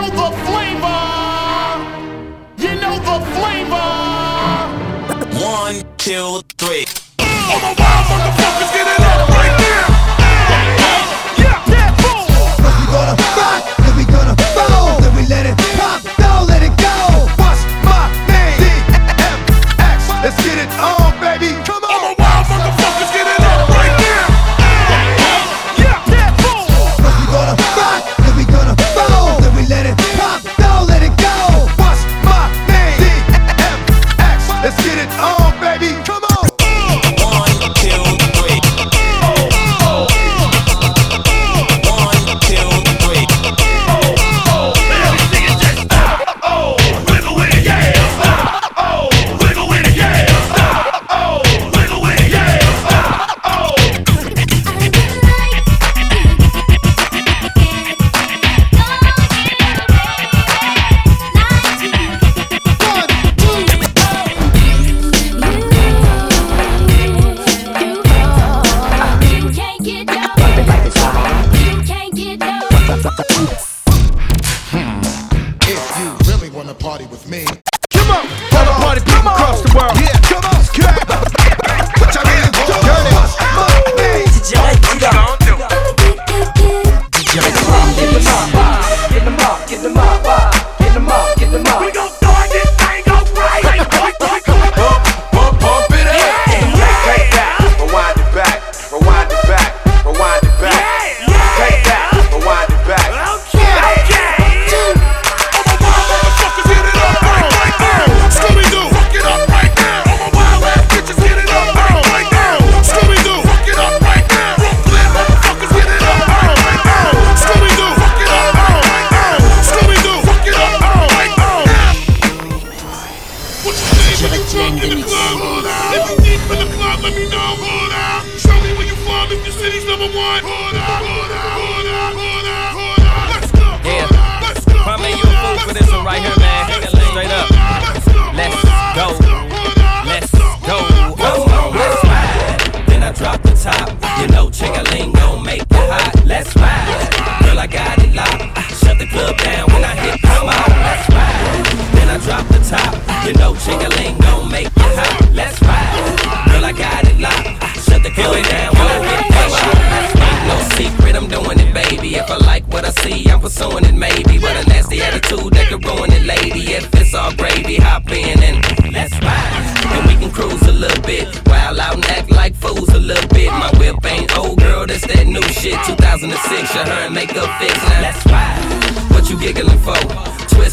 know the flavor. You know the flavor. One, two, three. Oh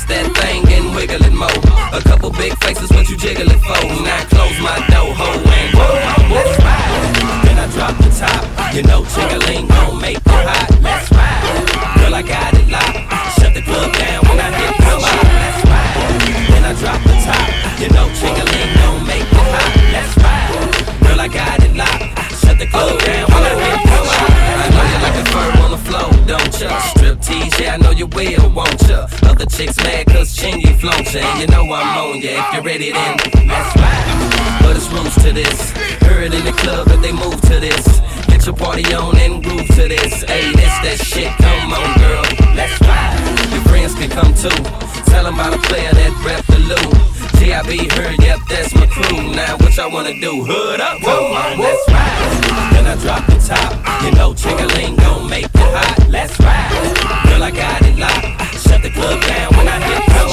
that thing and wiggle it more. A couple big faces, when you jiggle it and you know I'm on ya. If you're ready, then let's ride. But it's rules to this. Heard in the club that they move to this. Get your party on and groove to this. Hey, that's that shit. Come on, girl, let's ride. Your friends can come too. Tell them about a player that rep the loot. GIB heard, yep, that's my crew. Now what y'all wanna do? Hood up, come on, let's ride. Then I drop the top. You know, Chickaling gon' make it hot. Let's ride. Girl, I got it locked. Shut the club down when I hit.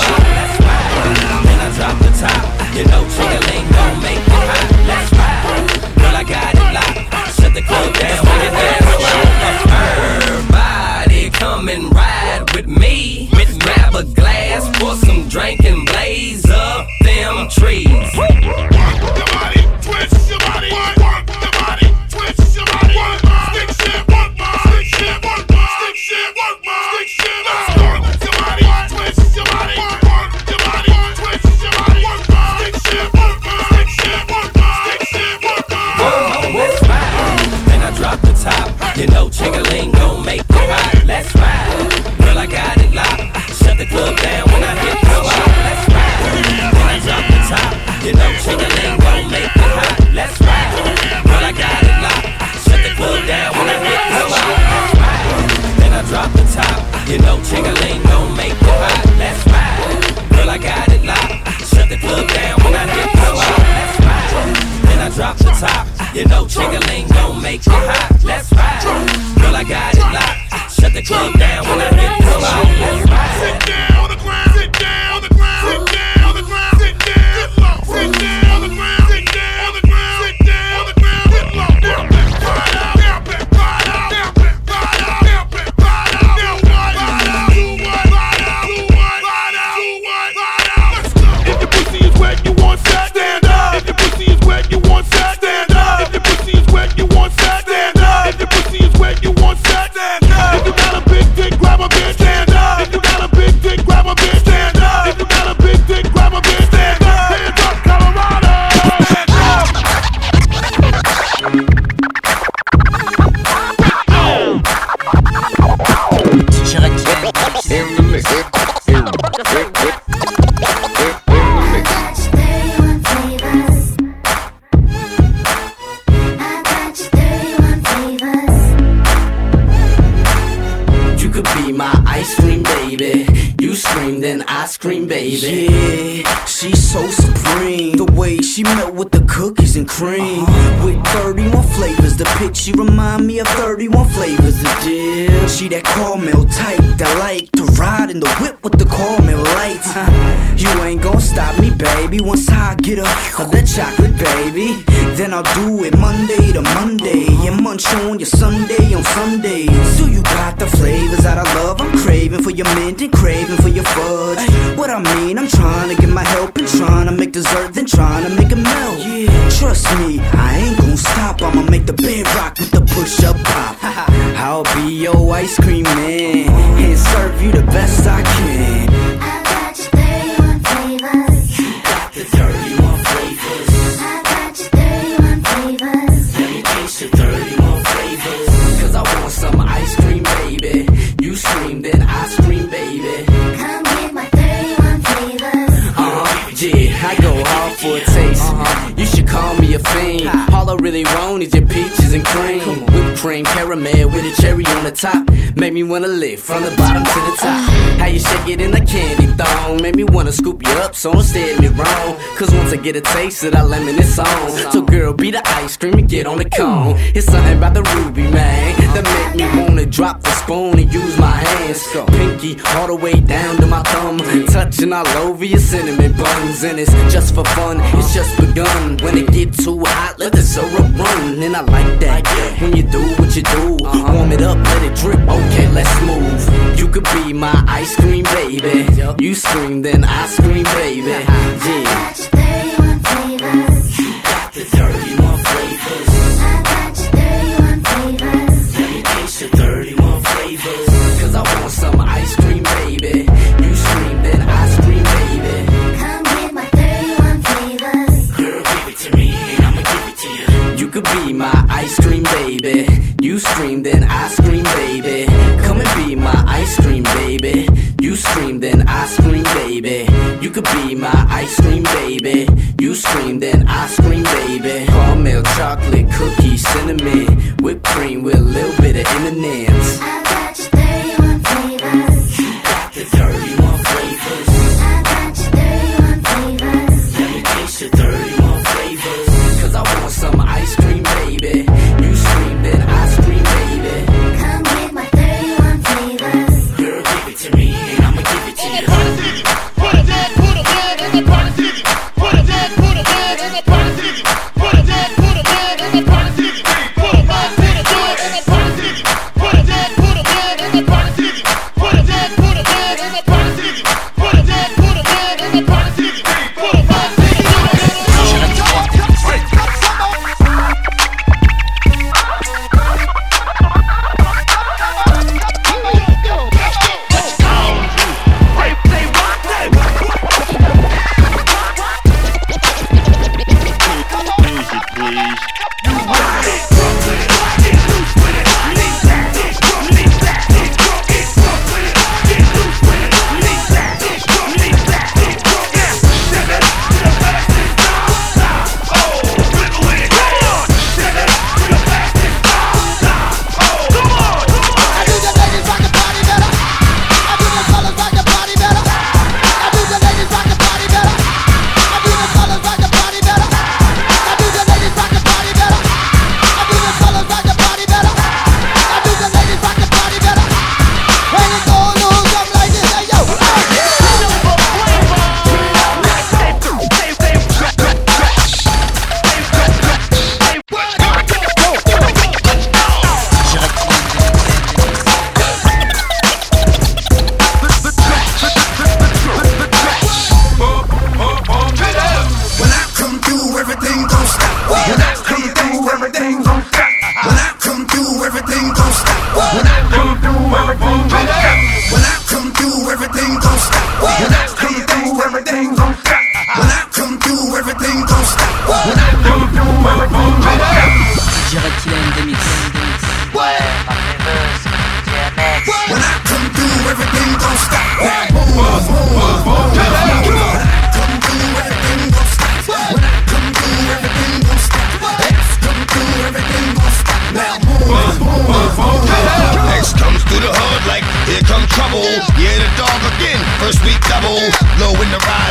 fake. Baby. Yeah, she's so supreme. The way she melt with the cookies and cream. With 31 flavors, the pitch she remind me of 31 flavors. Deal, she that caramel type that like to ride in the whip with the caramel lights. you ain't gon' stop me, baby. Once I get up of that chocolate, baby, then I'll do it Monday to Monday and munch on your Sunday on Sundays. So you got the flavors that I love. I'm craving for your mint and craving for your fudge. What I mean, I'm trying to get my help and trying to make dessert, then trying to make it melt. Yeah, trust me, I ain't gon' stop. I'ma make the bed rock with the push up pop. I'll be your ice cream man and serve you the best I can. Really want is your peaches and cream. Cream, caramel with a cherry on the top. Make me wanna lick from the bottom to the top. How you shake it in a candy thong. Make me wanna scoop you up, so don't stare me wrong. Cause once I get a taste of that lemon, it's on. So girl, be the ice cream and get on the cone. It's something about the ruby, man. That make me wanna drop the spoon and use my hands. Pinky all the way down to my thumb. Touching all over your cinnamon buns. And it's just for fun, it's just begun. When it get too hot, let the syrup run. And I like that. When you do what you do, uh-huh. warm it up, let it drip. Okay, let's move. You could be my ice cream baby. You scream, then I scream, baby. Uh-huh. Yeah. Could be my ice cream, baby. You scream, then I scream, baby. Caramel, chocolate, cookies, cinnamon, whipped cream with a little bit of M&M's. Got the 31 flavors. Let me taste your 31 Low in the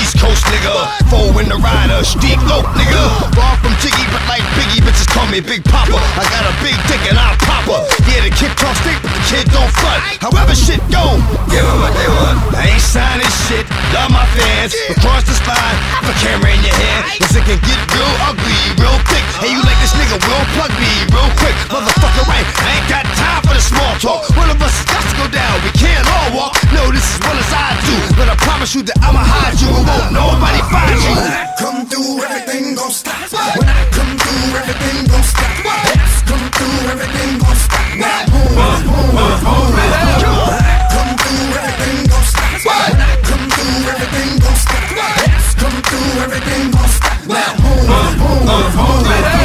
East Coast nigga. Four in the rider, steep low nigga. Far from Jiggy, but like Biggie, bitches call me Big Papa. I got a big dick and I'll pop her. Yeah, the kid talk straight, but the kid don't front. However shit go, Give give 'em what they want. I ain't signing shit, love my fans. Across line, have a camera in your hand. Cause it can get real ugly, real thick. Hey, you like this nigga, will plug me real quick. Motherfucker, right? I ain't got time for the small talk. One of us has got to go down. We can't all walk. No, this is well as I do. But I promise you that I'ma hide you won't nobody find you. When I come through, everything gon' stop. When I come through, everything gon' stop. X come through, everything gon' stop. Now boom, boom, boom, boom. When I come through, everything gon' stop. When I come through, everything gon' stop. X come through, everything gon' stop. Now boom, boom, boom, boom.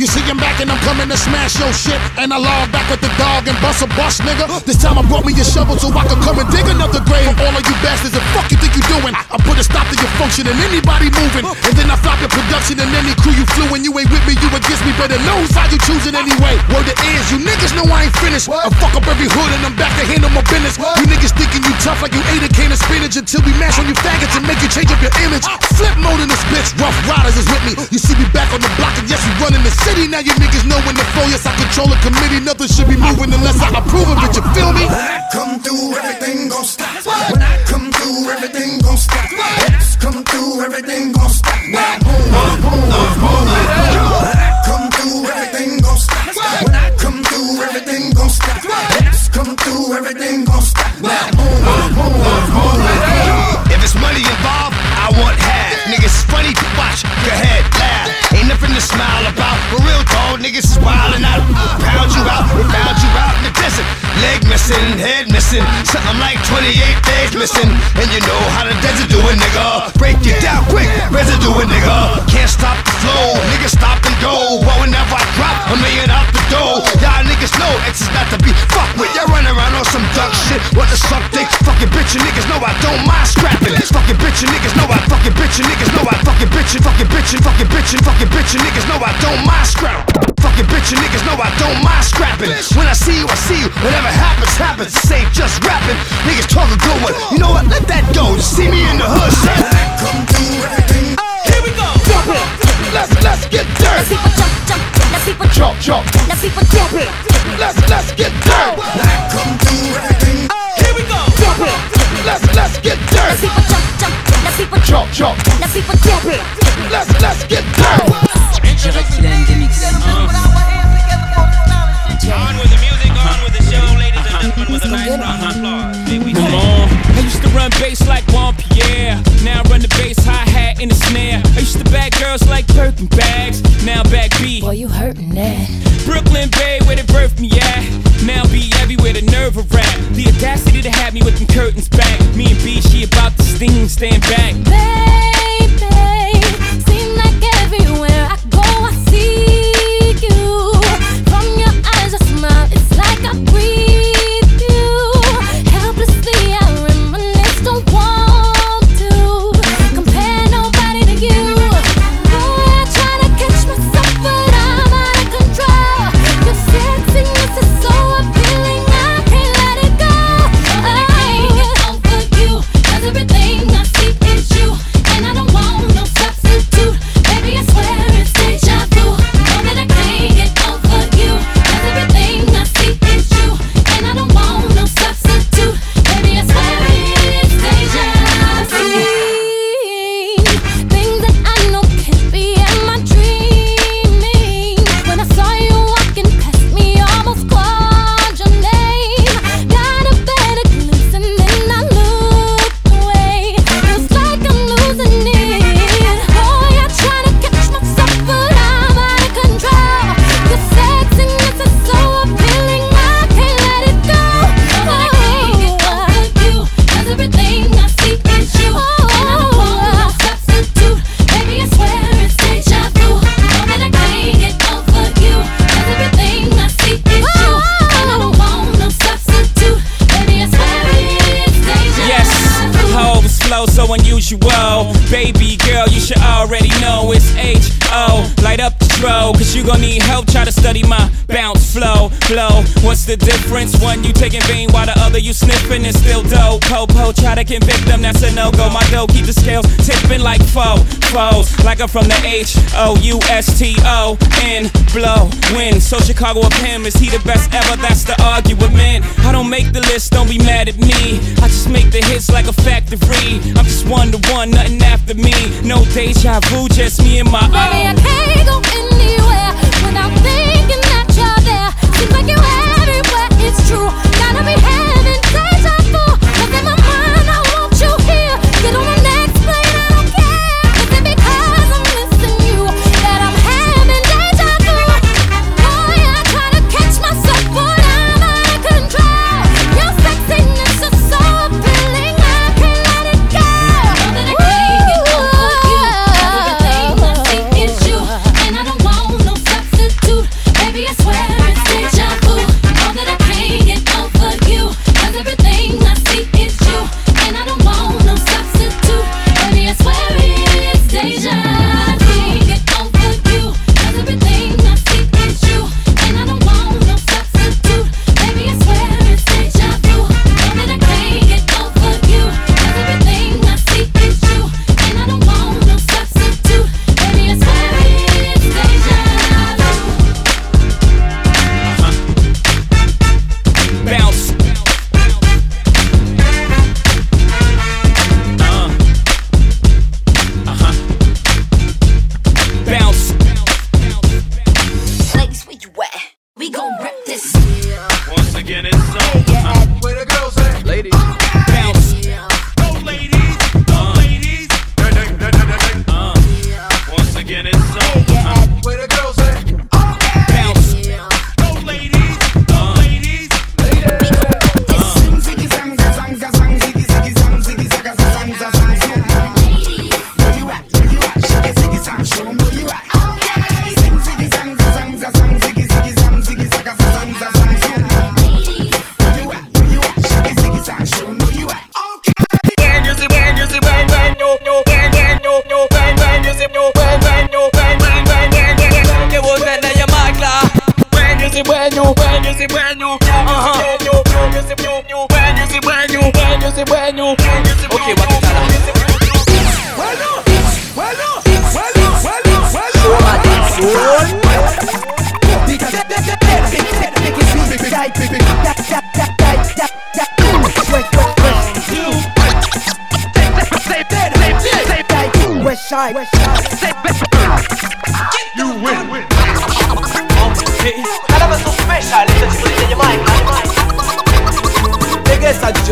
You see him back and I'm coming to smash your shit. And I log back with the dog and bust a bus, nigga. This time I brought me a shovel so I could come and dig another grave all of you bastards. The fuck you think you're doing? I put a stop to your function and anybody moving. And then I flop your production and any crew you flew and you ain't with me, you against me. Better know how you choosing anyway. Word it is, you niggas know I ain't finished. I fuck up every hood and I'm back to handle my business. You niggas thinking you tough like you ate a can of spinach until we mash on you faggots and make you change up your image. Flip mode in this bitch, rough riders is with me. You see me back on the block and yes, we running the city. Now you niggas know when to flow. Yes, I control a committee. Nothing should be moving unless I approve of it. You feel me? When I come through, everything gon' stop. When I come through, everything gon' stop. X come through, everything gon' stop. Now boom, boom, boom, boom. When I come through, everything gon' stop. When I come through, everything gon' stop. X come through, everything gon' stop. Now boom, boom, boom, boom, boom. If it's money involved, I want half. Niggas funny to watch, your ahead, missing, something like 28 days missing. And you know how the desert do it, nigga. Break it down quick, residue it, nigga. Can't stop the flow, nigga, stop and go. But whenever I drop a million out the door, y'all niggas know X is not to be fucked with. Y'all run around on some duck shit. What the suck dick? Fucking bitch, you niggas know I don't mind scrapping. Fucking bitch, you niggas know I fucking bitch, you niggas know I fucking bitch, fucking bitch, fucking bitch, fucking bitch, you niggas know I don't mind scrap. Fucking bitch, you niggas know I don't mind scrapping. When I see you, I see you. Whatever happens, happens. This ain't just rapping. Niggas talk a good one. You know what? Let that go. You see me in the hood, son. Come through, everything Here we go. Jump it. Let's let's get dirty. Let people jump, jump. Let people Jump, jump. Let people jump. Let's let's get dirty. come through, everything Here we go. Jump it. Let's let's get dirty. Let people jump, jump. Let people Jump, jump. Let people jump. Let's let's get dirty. Try to study my bounce, flow, flow. What's the difference? One you taking vein while the other you sniffing and still dope. Po po, try to convict them, that's a no go. My dough keep the scales tipping like foe, foes. Like I'm from the H O U S T O N, blow, win. So Chicago of him, is he the best ever? That's the argument. I don't make the list, don't be mad at me. I just make the hits like a factory. I'm just one to one, nothing after me. No deja vu, just me and my Baby. I can't go anywhere. It's true, gotta be heaven. swear.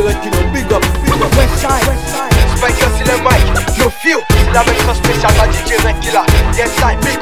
Direct know big up Westside Spike c'est le mic Yo feel. La même chose spéciale à DJ Ren Yes I big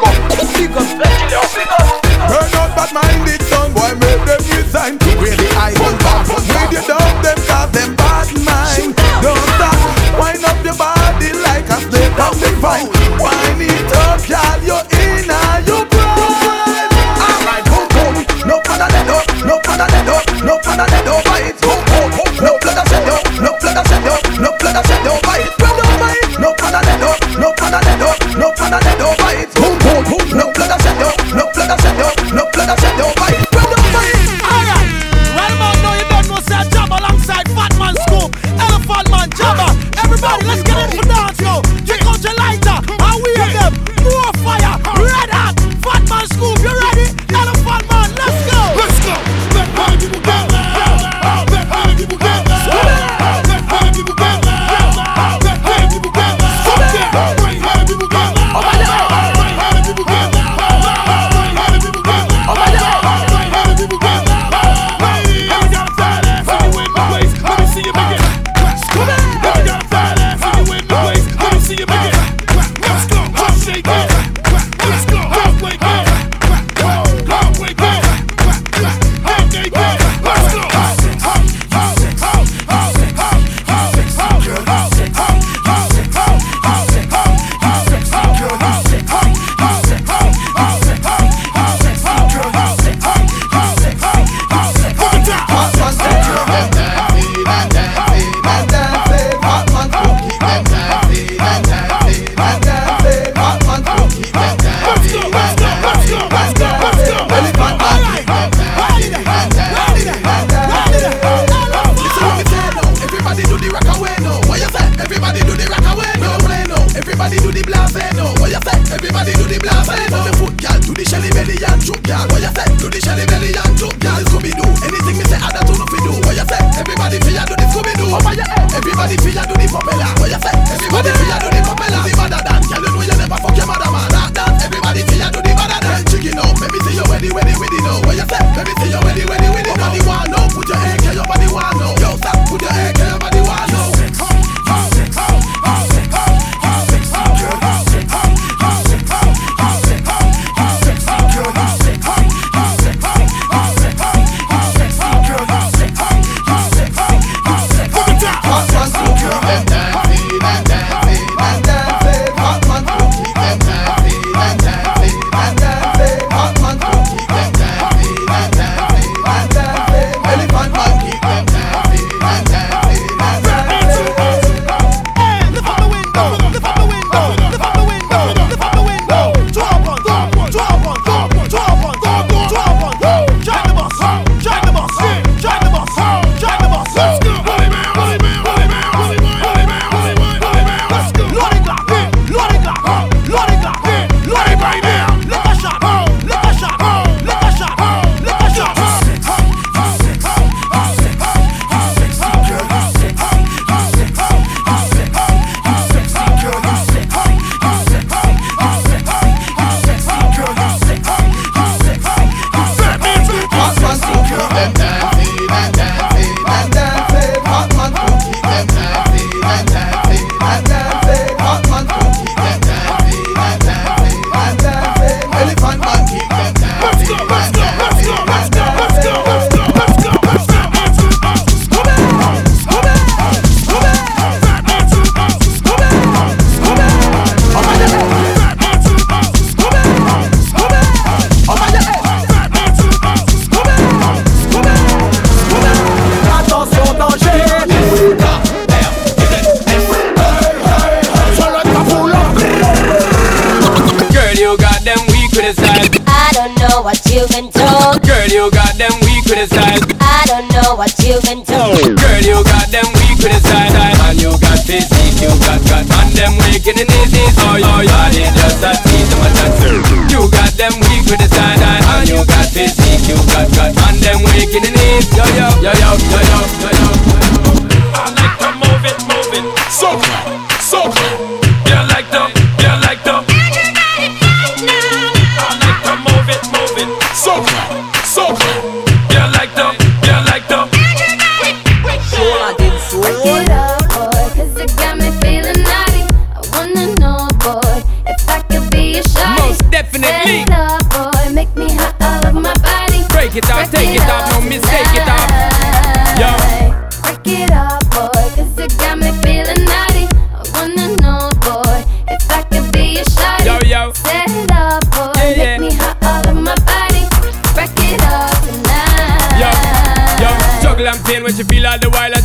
Break it up, boy, 'cause it got me feeling naughty. I wanna know, boy, if I be a. Most definitely. Set it up, boy, make me hot all over my body. Break it off,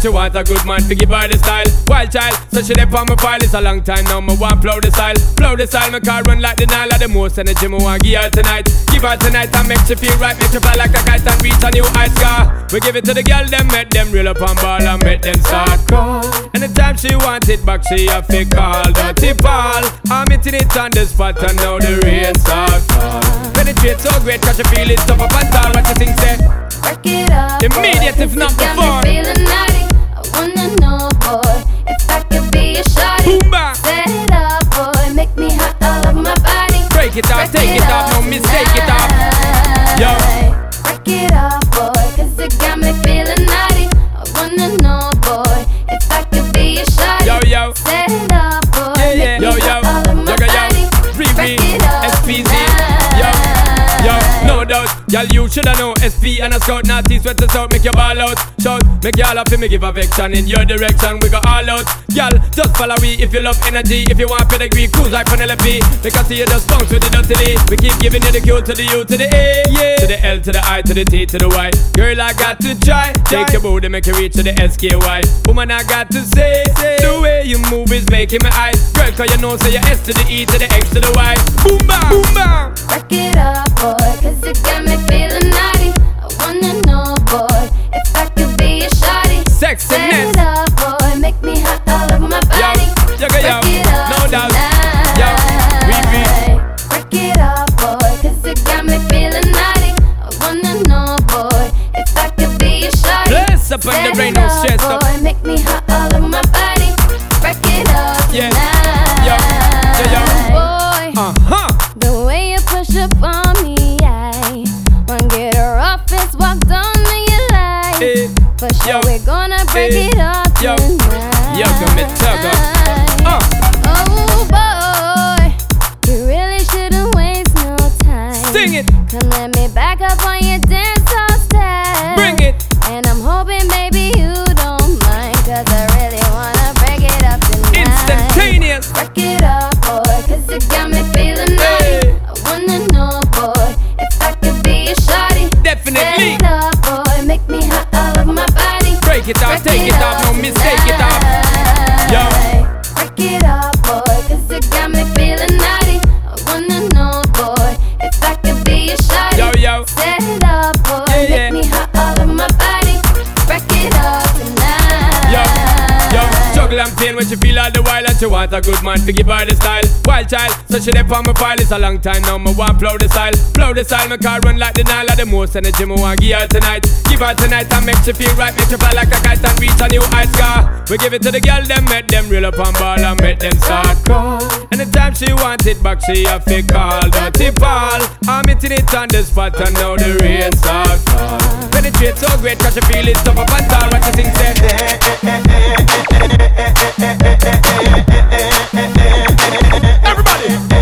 she want a good man to give her the style. Wild child, so she dey on my file. It's a long time now, me want blow the style. Blow the style, my car run like the Nile. The most energy me want give her tonight. Give her tonight and make she feel right. Make she fly like a kite and reach a new height scar. We give it to the girl, them make them real up and ball and make them start call. Anytime she want it back, she a fake call. Dirty Paul, I'm hitting it on the spot and now the rain start fall. Penetrate so great, cause she feel it tough up and tall. What you think, say? Break it up. Immediate, if not before. Feeling naughty. Shoulda know SP and a scout, naughty sweat us out, make your ball out. Shout, make y'all happy, me give affection in your direction. We go all out. Y'all, just follow we if you love energy. If you want pedigree, cruise like Penelope. Because see you just bounce with the dirty D. We keep giving you the Q to the U to the A, yeah. To the L to the I to the T to the Y. Girl, I got to try. Take your booty, make you reach to the SKY. Woman, I got to say, the way you move is making my eyes. Girl, cause you know, say your S to the E to the X to the Y. Boom, bam, boom, bam. Break it up, boy, 'cause it got me feeling naughty. All the while and she want a good man to give her the style. Wild child, so she dey on my file. It's a long time now, me want blow the style. Blow the style, my car run like the Nile. The most energy me want give her tonight. Give her tonight and make she feel right, make she fly like a kite and reach a new height scar. We give it to the girl, them make them real up and ball and make them start call. Anytime she want it back, she a fake call. Dirty Paul, I'm hitting it on the spot and now the rain start. Penetrate so great, cause she feel it tough up and tall. What you think, say? Everybody.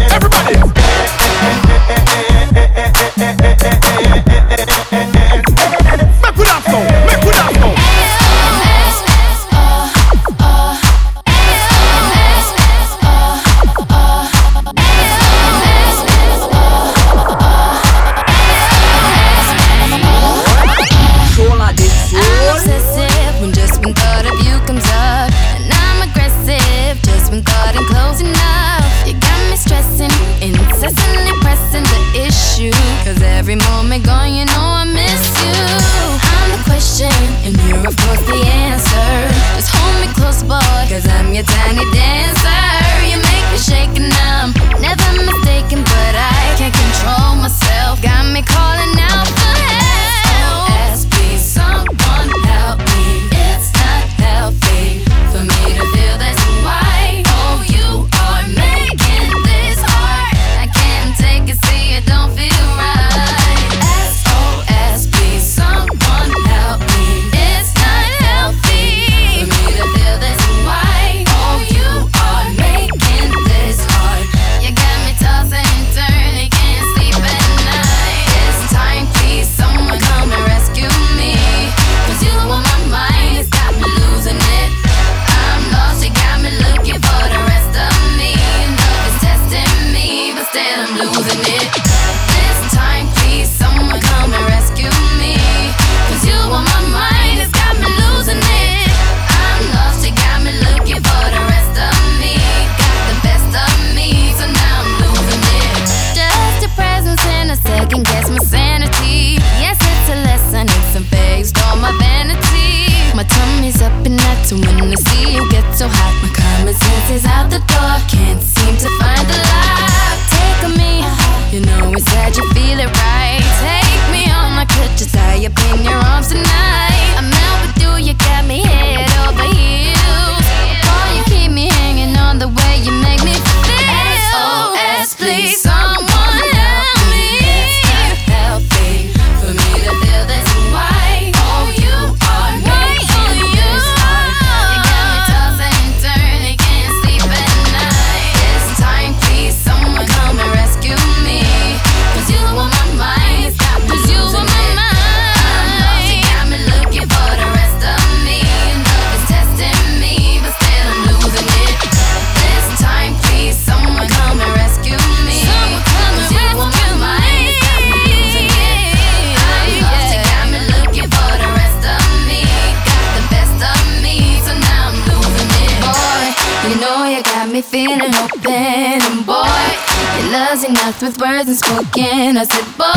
Words unspoken. I said, boy.